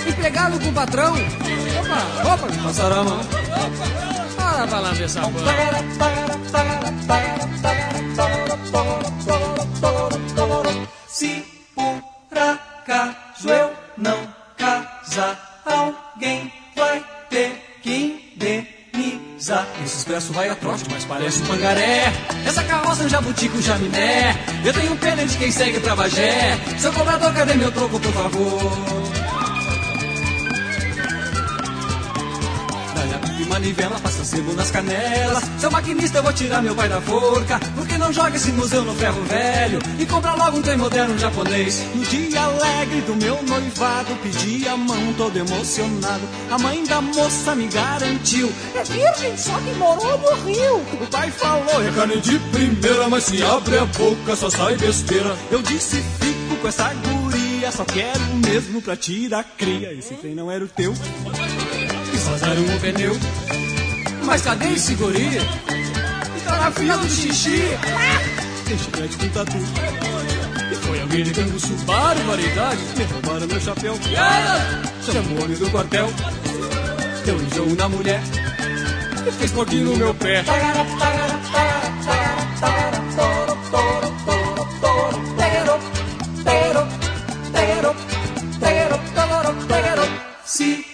Empregado com patrão. Opa, opa, me passaram a mão. Para pra lá ver expresso vai a trote, mas parece um pangaré. Essa carroça é um jabutico jaminé. Eu tenho pena de quem segue pra Bagé. Seu cobrador, cadê meu troco, por favor? Dá-lhe a pipa e manivela, passa sebo nas canelas. Seu maquinista, eu vou tirar meu pai da forca. Porque não joga esse museu no ferro velho? E compra logo um trem moderno japonês. No dia alegre do meu noivado, pedi a mão todo emocionado. A mãe da moça me garantiu. É virgem, só que morou no Rio. O pai falou, é carne de primeira, mas se abre a boca só sai besteira. Eu disse, fico com essa guria, só quero mesmo pra tirar cria. Esse trem não era o teu. Vazaram o pneu. Mas cadê esse guri? E tá na fila do xixi. Tem chiclete com tatu. E foi alguém ligando Subaru, variedade. Me roubaram meu chapéu. Chamou o homem do quartel. Deu enjoo na mulher. E fez pouquinho no meu pé. Se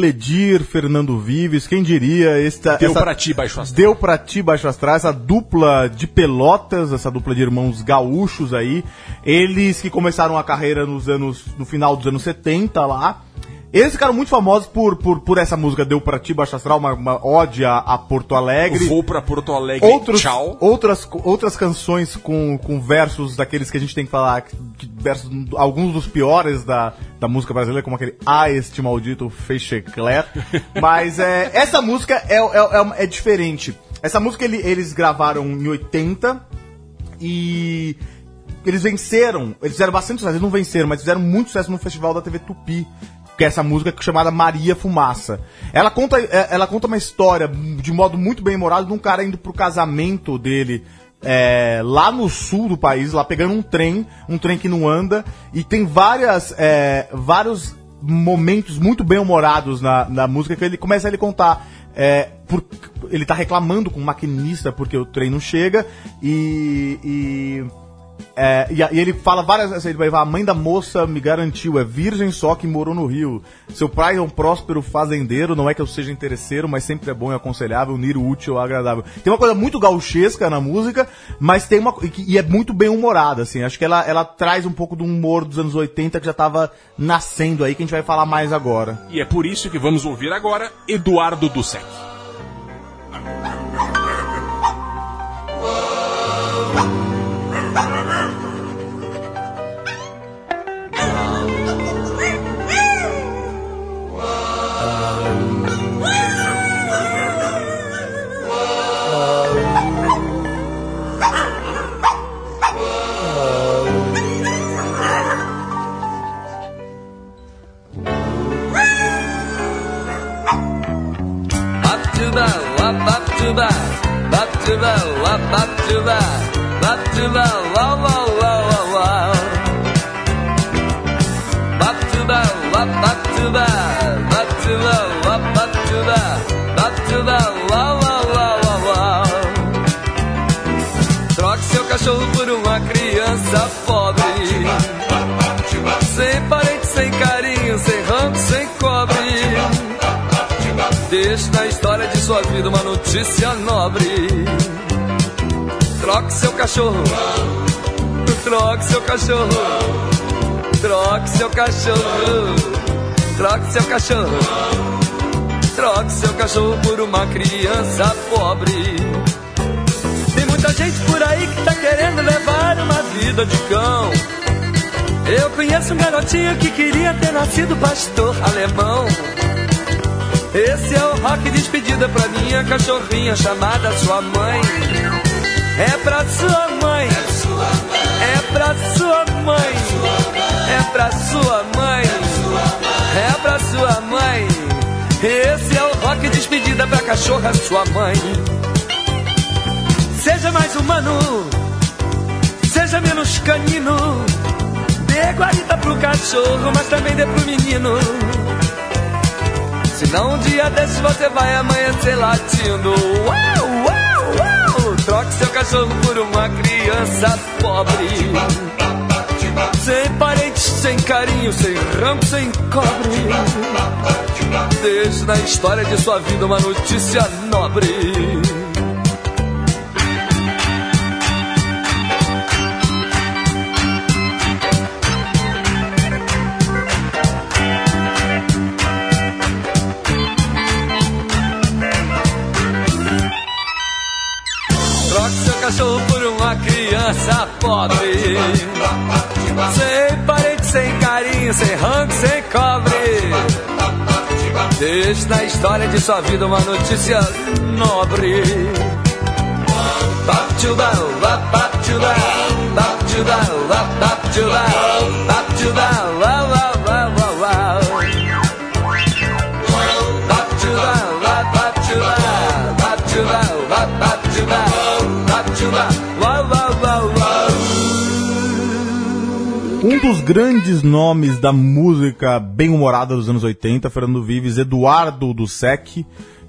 Cledir, Fernando Vives, quem diria esta, Deu essa, pra ti, Baixo Astral. Deu pra ti, Baixo Astral, essa dupla de pelotas, essa dupla de irmãos gaúchos aí, eles que começaram a carreira nos anos, no final dos anos 70 lá, eles ficaram muito famosos por, por, por essa música Deu Pra Ti, Baixo Astral, uma, uma ode a, a Porto Alegre. Vou pra Porto Alegre, Outros, tchau. Outras, outras canções com, com versos daqueles que a gente tem que falar, que, que versos, alguns dos piores da, da música brasileira, como aquele Ah, este maldito fechecler. Mas é, essa música é, é, é, é diferente. Essa música ele- eles gravaram em 80 e eles venceram, eles fizeram bastante sucesso, eles não venceram, mas fizeram muito sucesso no festival da TV Tupi. Que é essa música chamada Maria Fumaça. Ela conta, é, ela conta uma história de modo muito bem humorado de um cara indo pro casamento dele é, lá no sul do país, lá pegando um trem, um trem que não anda, e tem várias, é, vários momentos muito bem humorados na, na música que ele começa a ele contar. É, por, ele tá reclamando com o maquinista porque o trem não chega e. e é, e, e ele fala várias vezes, ele vai falar, a mãe da moça me garantiu, é virgem só que morou no Rio. Seu pai é um próspero fazendeiro, não é que eu seja interesseiro, mas sempre é bom e aconselhável, unir o útil ao agradável. Tem uma coisa muito gauchesca na música, mas tem uma. E, e é muito bem humorada, assim. Acho que ela, ela traz um pouco do humor dos anos 80 que já tava nascendo aí, que a gente vai falar mais agora. E é por isso que vamos ouvir agora Eduardo Dussek. Up, up to bow, up to bow, up, up to bow, up to bow, wow, wow, wow, wow, wow. Troque seu cachorro por uma criança pobre. Sem parente, sem carinho, sem rango, sem cobre. Deixe na história de sua vida uma notícia nobre. Troque seu cachorro. Troque seu cachorro. Troque seu cachorro. Troque seu cachorro. Troque seu cachorro por uma criança pobre. Tem muita gente por aí que tá querendo levar uma vida de cão. Eu conheço um garotinho que queria ter nascido pastor alemão. Esse é o rock despedida pra minha cachorrinha chamada sua mãe. É pra sua mãe. É pra sua mãe. É pra sua mãe. É pra sua mãe. Esse é o rock despedida pra cachorra sua mãe. Seja mais humano. Seja menos canino. Dê guarita pro cachorro, mas também dê pro menino. Senão um dia desses você vai amanhecer latindo. Uau, uau! Troque seu cachorro por uma criança pobre. Sem parentes, sem carinho, sem ramo, sem cobre. Deixe na história de sua vida uma notícia nobre. Criança pobre. Sem parente, sem carinho, sem rango, sem cobre. Deixe na história de sua vida uma notícia nobre. Bap to bow, bap bap to dos grandes nomes da música bem humorada dos anos 80, Fernando Vives, Eduardo do Sec,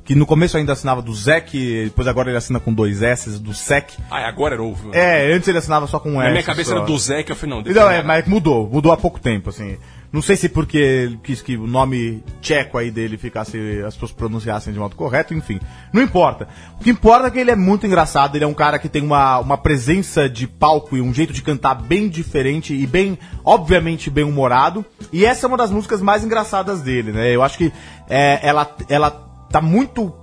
que no começo ainda assinava do Zec, depois agora ele assina com dois S, do Sec. Ah, agora era ovo. É, antes ele assinava só com um Na S. minha cabeça só. era do Zé, que eu falei, não, Não, é, mas mudou, mudou há pouco tempo, assim. Não sei se porque ele quis que o nome tcheco aí dele ficasse, as pessoas pronunciassem de modo correto, enfim. Não importa. O que importa é que ele é muito engraçado, ele é um cara que tem uma, uma presença de palco e um jeito de cantar bem diferente e bem, obviamente, bem humorado. E essa é uma das músicas mais engraçadas dele, né? Eu acho que é, ela, ela tá muito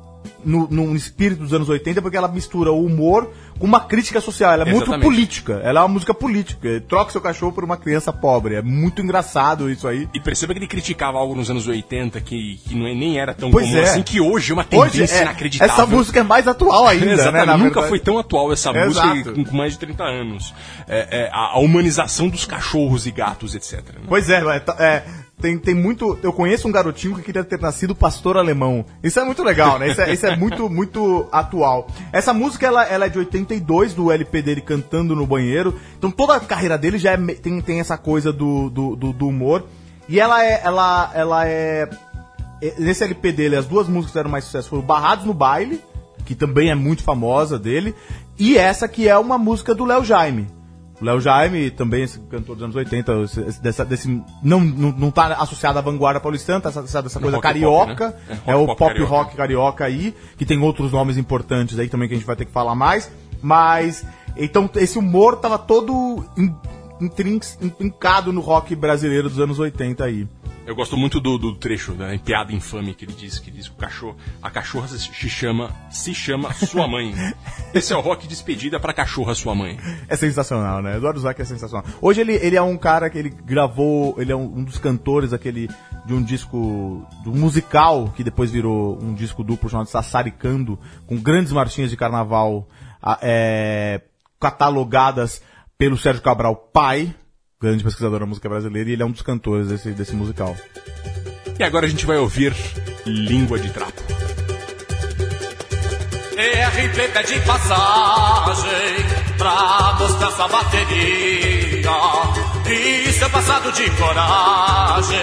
no, no espírito dos anos 80 porque ela mistura o humor com uma crítica social. Ela é muito Exatamente. política. Ela é uma música política. Troca seu cachorro por uma criança pobre. É muito engraçado isso aí. E perceba que ele criticava algo nos anos 80 que, que não é- nem era tão Pois comum é. assim, que hoje é uma Hoje tendência é- inacreditável. essa música é mais atual ainda, né, Exatamente, Nunca verdade. foi tão atual essa Exato. música com, mais de 30 anos. É, é, a, a humanização dos cachorros e gatos, etc. né? Pois é, é, é, tem, tem muito. Eu conheço um garotinho que queria ter nascido pastor alemão. Isso é muito legal, né? Isso é, isso é muito, muito atual. Essa música ela, ela é de 82, do LP dele cantando no banheiro. Então toda a carreira dele já é tem, tem essa coisa do, do, do, do humor. E ela é. Ela, ela é. é- Nesse LP dele, as duas músicas que eram mais sucesso foram Barrados no Baile, que também é muito famosa dele, e essa que é uma música do Léo Jaime. O Léo Jaime, também esse cantor dos anos 80, esse- esse- dessa, desse, não, não, não tá associado à vanguarda paulistana, tá associado a essa No coisa carioca. pop, né? É, É o pop, pop rock carioca aí, que tem outros nomes importantes aí também que a gente vai ter que falar mais. Mas, então, esse humor tava todo in- intrincado no rock brasileiro dos anos 80 aí. Eu gosto muito do, do trecho da piada infame que ele diz, que diz que o cachorro, a cachorra se chama, se chama sua mãe. Esse é o rock despedida pra cachorra sua mãe. É sensacional, né? Eduardo Zac é sensacional. Hoje ele, ele é um cara que ele gravou, ele é um, um dos cantores aquele de um disco do musical que depois virou um disco duplo chamado Sassaricando, com grandes marchinhas de carnaval ah, é, catalogadas pelo Sérgio Cabral pai, grande pesquisador da música brasileira, e ele é um dos cantores desse, desse musical. E agora a gente vai ouvir Língua de Trapo. ERP pede passagem pra mostrar sua bateria e seu passado de coragem,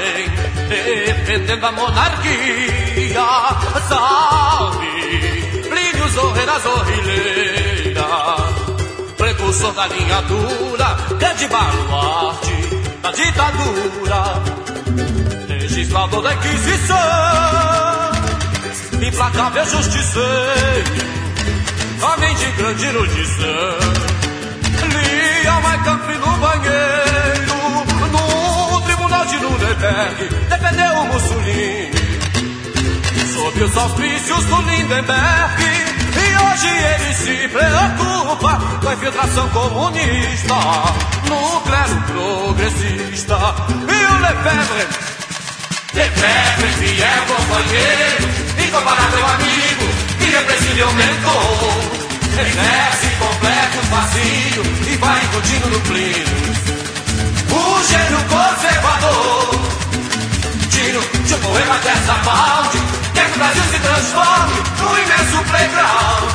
defendendo a monarquia. Salve, Plínio Zorreira Zorrileira, precursor da linha dura, grande baluarte da ditadura, legislador da Inquisição implacável justiceiro, homem de grande erudição. Lia Mai Camp no banheiro, no tribunal de Nuremberg, defendeu o Mussolini, sob os auspícios do Lindenberg. Hoje ele se preocupa com a infiltração comunista no clero progressista. E o Lefebvre Lefebvre, fiel companheiro, incomparável amigo, irrepreensível mentor. Exerce completo vazio e vai incutindo no pleno. O gênio conservador, tiro de um poema dessa balde, o Brasil se transforme num imenso playground.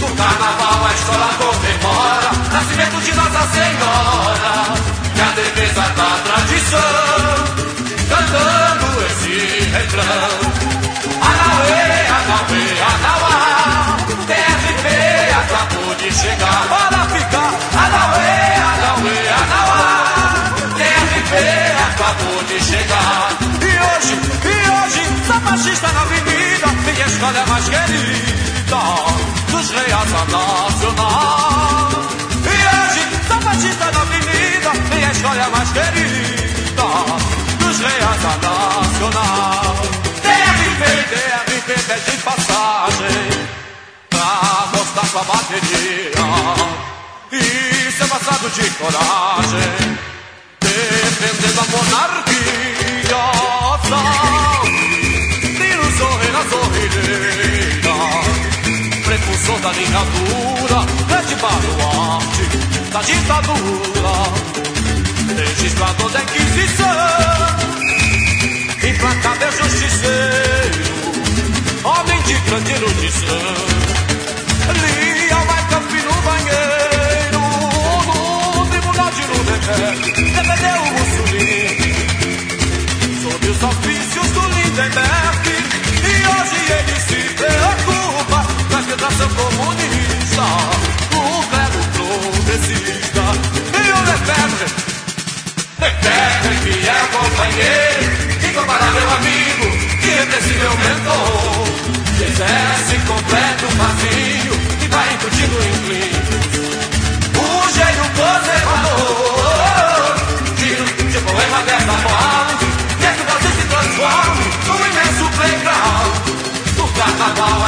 No carnaval a escola comemora nascimento de Nossa Senhora e a defesa da tradição cantando esse refrão. Anauê, Anauê, Anauá, TRP acabou de chegar para ficar. Anauê, Anauê, Anauá, TRP acabou de chegar. E hoje, e hoje, sou fascista na avenida, é mais querida dos reais a nacional. E hoje, sou fascista na avenida, minha escola é mais querida dos reais a nacional. DRP, DRP pede passagem pra mostrar sua bateria e seu passado de coragem, defendendo a monarquia. Zorreira Zorrileira, precursor da linha dura, grande baluarte da ditadura registrador da Inquisição, implacável justiceiro, homem de grande erudição. Lia vai campi no banheiro, no tribunal de Nuremberg, defendeu o Mussolini, sob os auspícios do Lindenberg. Ele se preocupa com a infiltração comunista, o clero progressista. E o Lefebvre Lefebvre, fiel companheiro, incomparável amigo, irrepressível mentor. Exerce completo vazio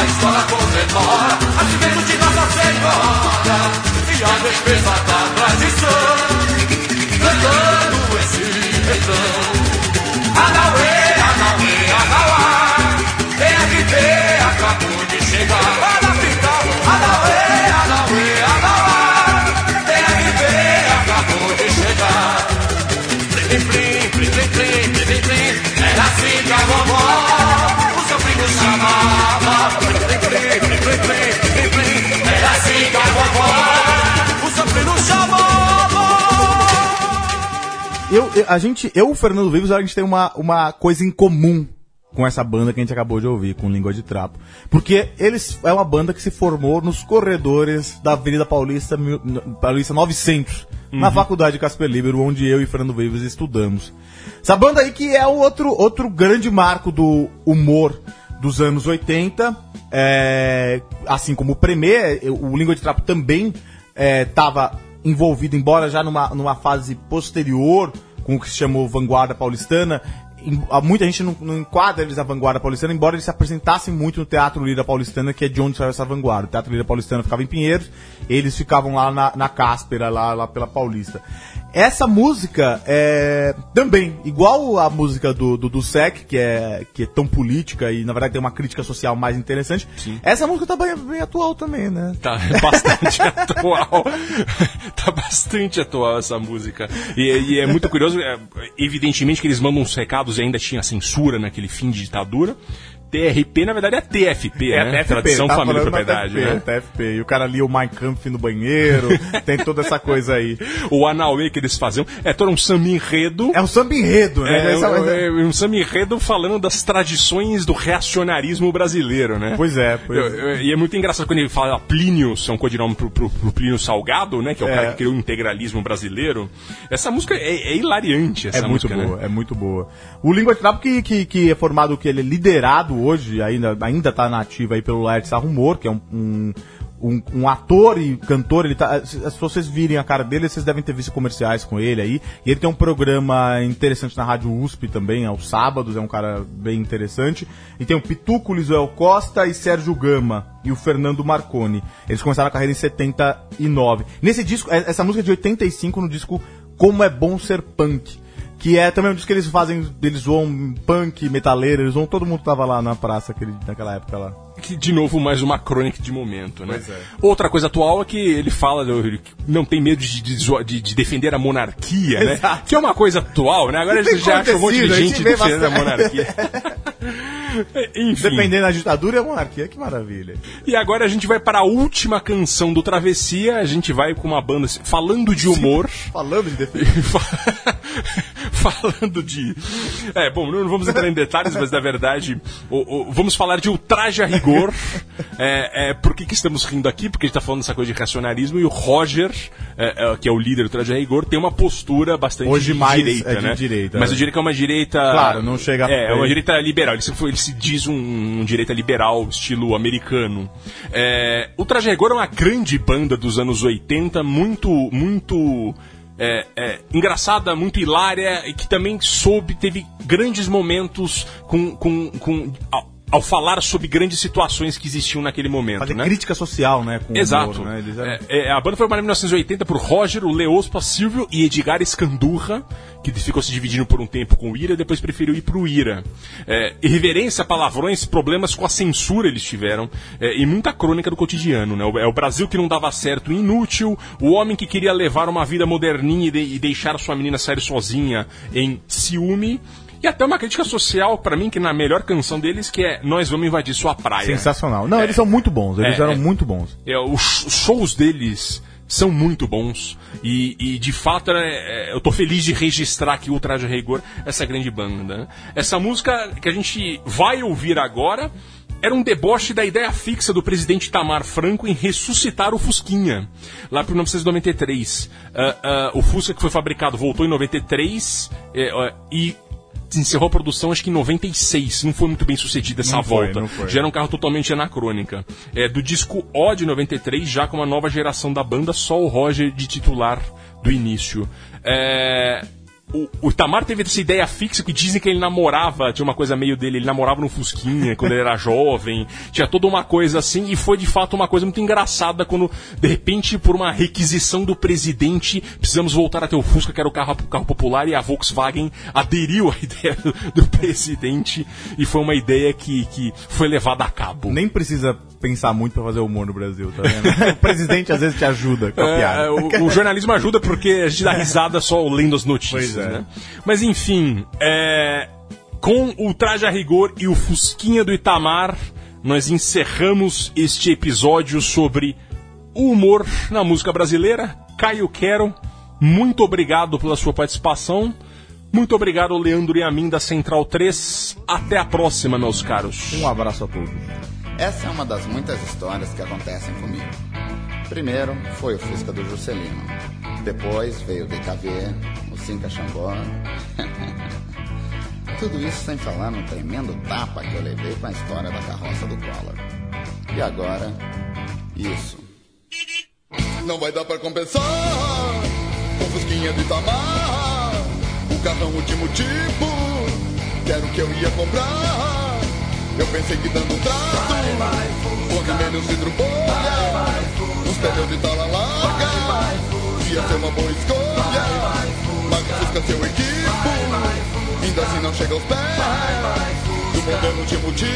a escola comemora nascimento de Nossa Senhora e a defesa da tradição cantando esse refrão. Anauê, Anauê, Anauá, DRT acabou de chegar a gente, eu e o Fernando Vivos, a gente tem uma, uma coisa em comum com essa banda que a gente acabou de ouvir, com Língua de Trapo. Porque eles é uma banda que se formou nos corredores da Avenida Paulista, Paulista 900, na Faculdade Casper Libero, onde eu e Fernando Vivos estudamos. Essa banda aí que é o outro, outro grande marco do humor dos anos 80, é, assim como o Premier, o Língua de Trapo também estava envolvido, embora já numa, numa fase posterior, com o que se chamou Vanguarda Paulistana. Muita gente não, não enquadra eles na Vanguarda Paulistana, embora eles se apresentassem muito no Teatro Lira Paulistana, que é de onde saiu essa vanguarda. O Teatro Lira Paulistana ficava em Pinheiros, eles ficavam lá na, na Cáspera, lá, lá pela Paulista. Essa música é também, igual a música do, do, do Sec, que é, que é tão política e na verdade tem uma crítica social mais interessante. Essa música tá bem, bem atual também, né? Tá bastante atual. tá bastante atual essa música. E, e é muito curioso, é, evidentemente que eles mandam uns recados e ainda tinha censura naquele fim de ditadura. TRP, na verdade, é TFP, né? Tradição, tá Família Propriedade, TFP, né? TFP. E o cara lia o Mein Kampf no banheiro, tem toda essa coisa aí. O Anauê que eles faziam é todo um samba enredo. É um samba enredo, né? É, é, é um samba enredo falando das tradições do reacionarismo brasileiro, né? Pois é, pois Eu- eu- E é muito engraçado quando ele fala Plínio, são codinome pro, pro, pro Plínio Salgado, né? Que é o É. cara que criou o integralismo brasileiro. Essa música é, é hilariante, essa É muito música, boa, né? é muito boa. O Língua de Trapo que, que, que é formado, que ele é liderado hoje, ainda, ainda tá na ativa aí pelo Laerte Sarrumor, que é um, um, um, um ator e cantor, ele tá, se, se vocês virem a cara dele, vocês devem ter visto comerciais com ele aí, e ele tem um programa interessante na Rádio USP também, aos sábados, é um cara bem interessante, e tem o Pituco, Lisuel Costa e Sérgio Gama, e o Fernando Marconi. Eles começaram a carreira em 79. Nesse disco, é- essa música é de 85 no disco Como é Bom Ser Punk, que é também um disco que eles fazem, eles zoam punk, metaleiro, eles zoam todo mundo que tava lá na praça aquele, naquela época lá. Que, de novo, mais uma crônica de momento, né? É. Outra coisa atual é que ele fala que não tem medo de, de, de- de defender a monarquia, né? Exato. Que é uma coisa atual, né? Agora ele já acha um monte de gente gente defendendo a monarquia. Enfim. Dependendo da ditadura e a monarquia, que maravilha. E agora a gente vai para a última canção do Travessia. A gente vai com uma banda assim, falando de humor. Falando de falando de. É, bom, não vamos entrar em detalhes, mas na verdade, o- o- vamos falar de ultraje a rigor. É, é, por que, que estamos rindo aqui? Porque a gente está falando dessa coisa de racionalismo e o Roger, é, é, que é o líder do ultraje a rigor, tem uma postura bastante Hoje de mais direita, é de né? direita, Mas é. eu diria que é uma direita. Claro, não chega a- É, é uma direita liberal. Ele se, ele se diz um, um direita liberal, estilo americano. É, o Traje a Rigor é uma grande banda dos anos 80, muito, muito é, é, engraçada, muito hilária, e que também soube, teve grandes momentos com. com, com ao, falar sobre grandes situações que existiam naquele momento. Fazer né? crítica social, né? Exato. humor, né? É, é, a banda foi formada em 1980 por Roger, o Leospa Silvio e Edgar Escandurra, que ficou se dividindo por um tempo com o Ira, depois preferiu ir pro Ira. É, irreverência, palavrões, problemas com a censura eles tiveram, é, e muita crônica do cotidiano. Né? O- É o Brasil que não dava certo, inútil, o homem que queria levar uma vida moderninha e, de- e deixar sua menina sair sozinha em ciúme. E até uma crítica social, pra mim, que na melhor canção deles, que é Nós Vamos Invadir Sua Praia. Sensacional. Não, eles são muito bons, eles É, eram é. muito bons. É, os sh- shows deles são muito bons e, e, de fato é, é, eu tô feliz de registrar aqui o Traje a Rigor, essa grande banda. né? Essa música que a gente vai ouvir agora era um deboche da ideia fixa do presidente Tamar Franco em ressuscitar o Fusquinha, lá para 1993. Ah, ah, o Fusca que foi fabricado voltou em 93 é, ó, e encerrou a produção acho que em 96. Não foi muito bem sucedida essa Não foi, volta. não foi. Já era um carro totalmente anacrônica. É, do disco O de 93, já com uma nova geração da banda, só o Roger de titular do início. É, o, o Itamar teve essa ideia fixa que dizem que ele namorava, tinha uma coisa meio dele, ele namorava no Fusquinha quando ele era jovem, tinha toda uma coisa assim, e foi de fato uma coisa muito engraçada quando, de repente, por uma requisição do presidente, precisamos voltar a ter o Fusca, que era o carro, carro popular, e a Volkswagen aderiu à ideia do, do presidente, e foi uma ideia que, que foi levada a cabo. Nem precisa pensar muito pra fazer humor no Brasil, tá vendo? o presidente às vezes te ajuda com a É, piada. o, o jornalismo ajuda porque a gente dá risada só lendo as notícias, Pois é. né? Mas enfim, é, com o traje a rigor e o fusquinha do Itamar, nós encerramos este episódio sobre o humor na música brasileira. Caio Quero, muito obrigado pela sua participação. Muito obrigado, Leandro e a mim da Central 3. Até a próxima, meus caros. Um abraço a todos. Essa é uma das muitas histórias que acontecem comigo. Primeiro foi o Fusca do Juscelino. Depois veio o DKV, o Cinca Xangó. Tudo isso sem falar no tremendo tapa que eu levei com a história da carroça do Collor. E agora, isso. Não vai dar pra compensar com Fusquinha de Itamar, o carrão último tipo, que era o que eu ia comprar. Eu pensei que dando um trato, quando menos vidro bolha, uns pneus de tala larga, ia ser uma boa escolha. Mas o Fusca seu equipo, ainda assim não chega aos pés do modelo último tipo,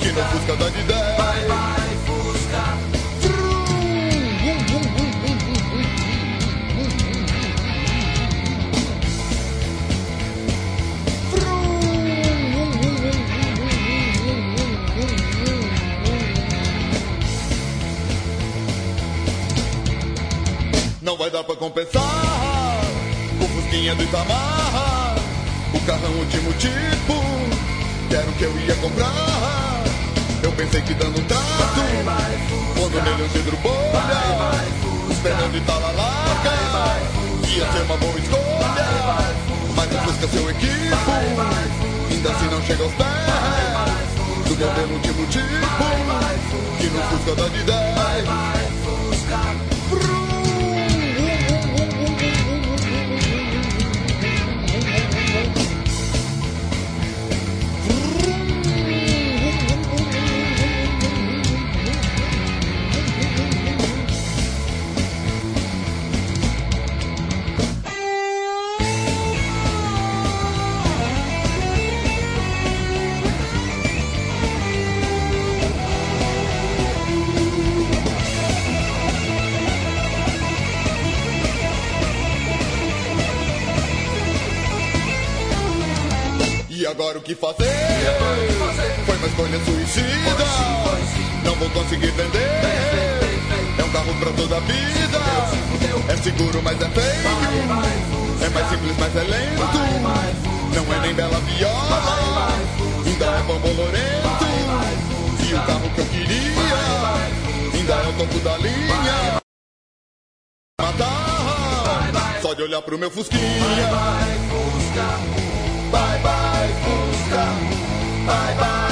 que no Fusca dá de 10. Não vai dar pra compensar o Fusquinha do Itamar, o carrão último tipo, que era o que eu ia comprar. Eu pensei que dando um trato, quando nele um vidro bolha, os pneus de tala larga, ia ser uma boa escolha. Mas o Fusca seu equipo, ainda assim não chega aos pés do modelo último tipo, que no Fusca dá de 10. Que fazer? Foi uma escolha suicida. Não vou conseguir vender. É um carro pra toda a vida. É seguro, mas é feio. É mais simples, mas é lento. Não é nem bela viola. Ainda é bom bolorento. E o carro que eu queria. Ainda é o topo da linha. Matar. Só de olhar pro meu Fusquinha. come. Bye bye.